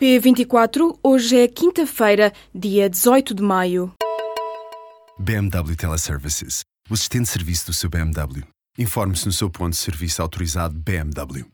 P24, hoje é quinta-feira, dia 18 de maio. BMW Teleservices, o assistente de serviço do seu BMW. Informe-se no seu ponto de serviço autorizado BMW.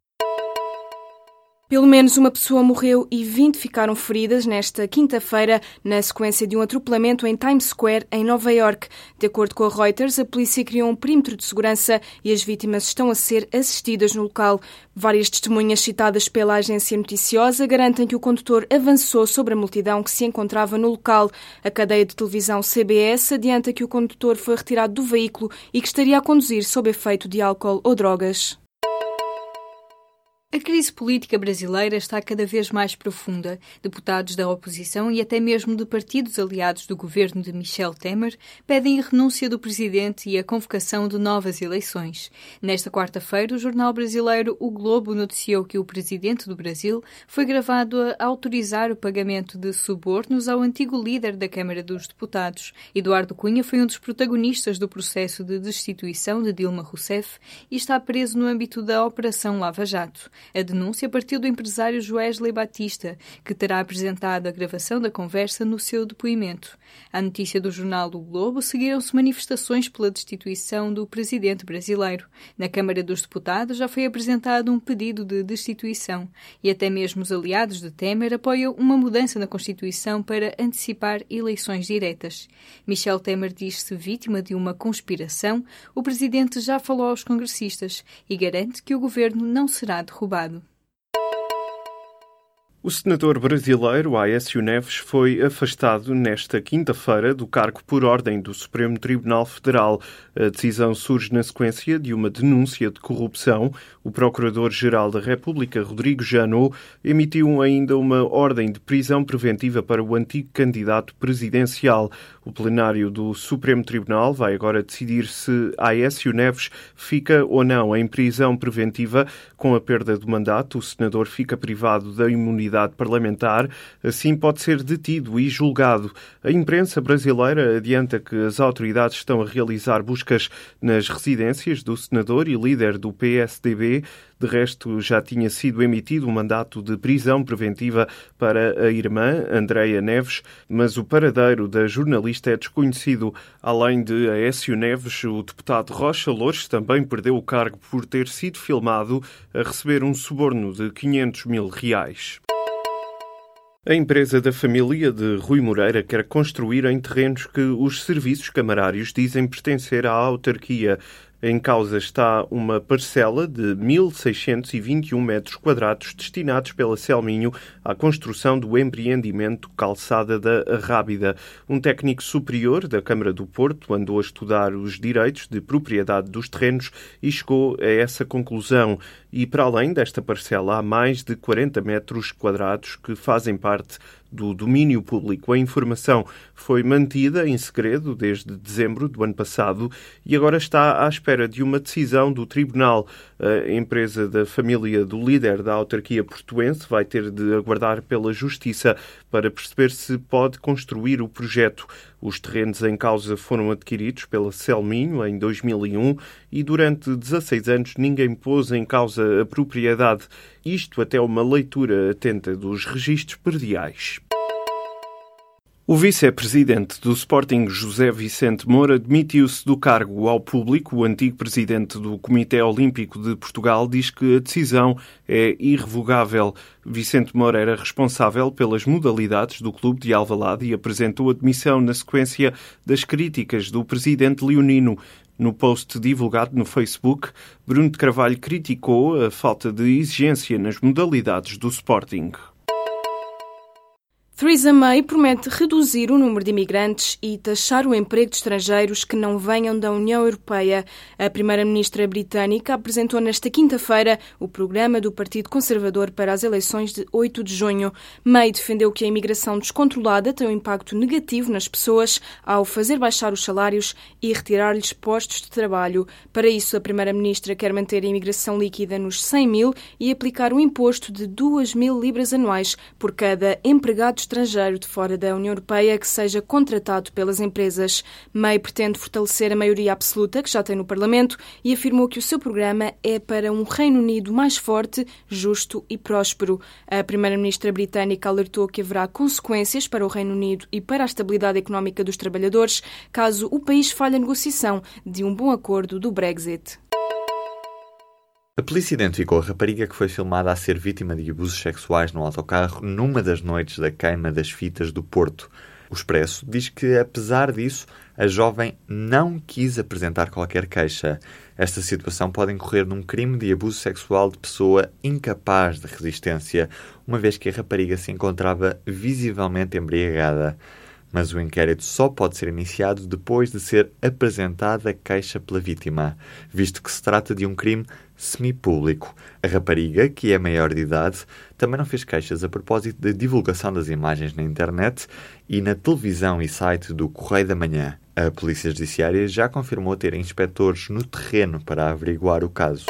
Pelo menos uma pessoa morreu e 20 ficaram feridas nesta quinta-feira na sequência de um atropelamento em Times Square, em Nova York. De acordo com a Reuters, a polícia criou um perímetro de segurança e as vítimas estão a ser assistidas no local. Várias testemunhas citadas pela agência noticiosa garantem que o condutor avançou sobre a multidão que se encontrava no local. A cadeia de televisão CBS adianta que o condutor foi retirado do veículo e que estaria a conduzir sob efeito de álcool ou drogas. A crise política brasileira está cada vez mais profunda. Deputados da oposição e até mesmo de partidos aliados do governo de Michel Temer pedem a renúncia do presidente e a convocação de novas eleições. Nesta quarta-feira, o jornal brasileiro O Globo noticiou que o presidente do Brasil foi gravado a autorizar o pagamento de subornos ao antigo líder da Câmara dos Deputados. Eduardo Cunha foi um dos protagonistas do processo de destituição de Dilma Rousseff e está preso no âmbito da Operação Lava Jato. A denúncia partiu do empresário Joesley Batista, que terá apresentado a gravação da conversa no seu depoimento. À notícia do jornal O Globo seguiram-se manifestações pela destituição do presidente brasileiro. Na Câmara dos Deputados já foi apresentado um pedido de destituição e até mesmo os aliados de Temer apoiam uma mudança na Constituição para antecipar eleições diretas. Michel Temer diz-se vítima de uma conspiração. O presidente já falou aos congressistas e garante que o governo não será derrubado derrubado. O senador brasileiro Aécio Neves foi afastado nesta quinta-feira do cargo por ordem do Supremo Tribunal Federal. A decisão surge na sequência de uma denúncia de corrupção. O Procurador-Geral da República, Rodrigo Janot, emitiu ainda uma ordem de prisão preventiva para o antigo candidato presidencial. O plenário do Supremo Tribunal vai agora decidir se Aécio Neves fica ou não em prisão preventiva. Com a perda do mandato, o senador fica privado da imunidade parlamentar, assim pode ser detido e julgado. A imprensa brasileira adianta que as autoridades estão a realizar buscas nas residências do senador e líder do PSDB. De resto, já tinha sido emitido um mandato de prisão preventiva para a irmã, Andreia Neves, mas o paradeiro da jornalista é desconhecido. Além de Aécio Neves, o deputado Rocha Loures também perdeu o cargo por ter sido filmado a receber um suborno de 500 mil reais. A empresa da família de Rui Moreira quer construir em terrenos que os serviços camarários dizem pertencer à autarquia. Em causa está uma parcela de 1.621 metros quadrados destinados pela Selminho à construção do empreendimento Calçada da Rábida. Um técnico superior da Câmara do Porto andou a estudar os direitos de propriedade dos terrenos e chegou a essa conclusão. E para além desta parcela, há mais de 40 metros quadrados que fazem parte do domínio público. A informação foi mantida em segredo desde dezembro do ano passado e agora está à espera de uma decisão do Tribunal. A empresa da família do líder da autarquia portuense vai ter de aguardar pela Justiça para perceber se pode construir o projeto. Os terrenos em causa foram adquiridos pela Selminho em 2001 e durante 16 anos ninguém pôs em causa a propriedade. Isto até uma leitura atenta dos registros perdiais. O vice-presidente do Sporting, José Vicente Moura, demitiu-se do cargo ao público. O antigo presidente do Comitê Olímpico de Portugal diz que a decisão é irrevogável. Vicente Moura era responsável pelas modalidades do clube de Alvalade e apresentou a demissão na sequência das críticas do presidente leonino. No post divulgado no Facebook, Bruno de Carvalho criticou a falta de exigência nas modalidades do Sporting. Theresa May promete reduzir o número de imigrantes e taxar o emprego de estrangeiros que não venham da União Europeia. A primeira-ministra britânica apresentou nesta quinta-feira o programa do Partido Conservador para as eleições de 8 de junho. May defendeu que a imigração descontrolada tem um impacto negativo nas pessoas ao fazer baixar os salários e retirar-lhes postos de trabalho. Para isso, a primeira-ministra quer manter a imigração líquida nos 100 mil e aplicar um imposto de 2 mil libras anuais por cada empregado estrangeiro de fora da União Europeia que seja contratado pelas empresas. May pretende fortalecer a maioria absoluta que já tem no Parlamento e afirmou que o seu programa é para um Reino Unido mais forte, justo e próspero. A primeira-ministra britânica alertou que haverá consequências para o Reino Unido e para a estabilidade económica dos trabalhadores caso o país falhe a negociação de um bom acordo do Brexit. A polícia identificou a rapariga que foi filmada a ser vítima de abusos sexuais no autocarro numa das noites da queima das fitas do Porto. O Expresso diz que, apesar disso, a jovem não quis apresentar qualquer queixa. Esta situação pode incorrer num crime de abuso sexual de pessoa incapaz de resistência, uma vez que a rapariga se encontrava visivelmente embriagada mas o inquérito só pode ser iniciado depois de ser apresentada a queixa pela vítima, visto que se trata de um crime semipúblico. A rapariga, que é maior de idade, também não fez queixas a propósito da divulgação das imagens na internet e na televisão e site do Correio da Manhã. A Polícia Judiciária já confirmou ter inspectores no terreno para averiguar o caso.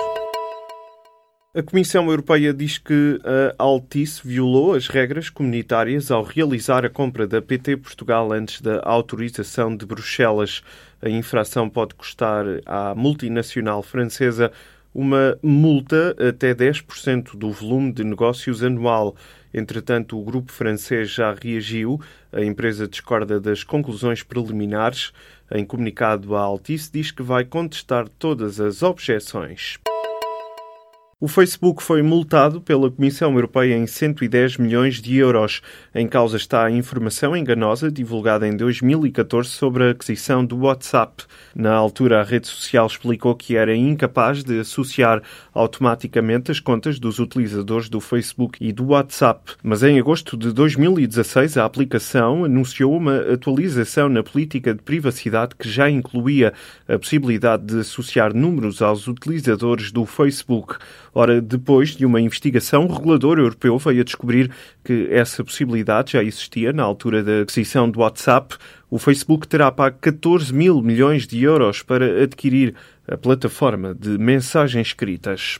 A Comissão Europeia diz que a Altice violou as regras comunitárias ao realizar a compra da PT Portugal antes da autorização de Bruxelas. A infração pode custar à multinacional francesa uma multa até 10% do volume de negócios anual. Entretanto, o grupo francês já reagiu. A empresa discorda das conclusões preliminares. Em comunicado, a Altice diz que vai contestar todas as objeções. O Facebook foi multado pela Comissão Europeia em 110 milhões de euros. Em causa está a informação enganosa divulgada em 2014 sobre a aquisição do WhatsApp. Na altura, a rede social explicou que era incapaz de associar automaticamente as contas dos utilizadores do Facebook e do WhatsApp. Mas em agosto de 2016, a aplicação anunciou uma atualização na política de privacidade que já incluía a possibilidade de associar números aos utilizadores do Facebook. Ora, depois de uma investigação, o regulador europeu veio a descobrir que essa possibilidade já existia na altura da aquisição do WhatsApp. O Facebook terá pago 14 mil milhões de euros para adquirir a plataforma de mensagens escritas.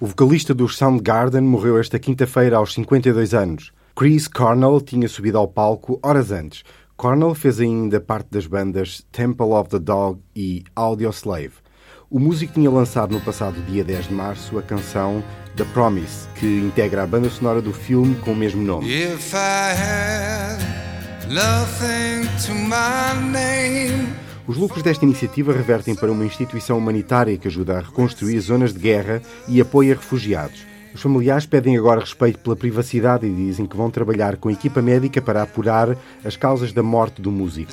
O vocalista dos Soundgarden morreu esta quinta-feira aos 52 anos. Chris Cornell tinha subido ao palco horas antes. Cornell fez ainda parte das bandas Temple of the Dog e Audioslave. O músico tinha lançado no passado dia 10 de março a canção The Promise, que integra a banda sonora do filme com o mesmo nome. Os lucros desta iniciativa revertem para uma instituição humanitária que ajuda a reconstruir zonas de guerra e apoia refugiados. Os familiares pedem agora respeito pela privacidade e dizem que vão trabalhar com a equipa médica para apurar as causas da morte do músico.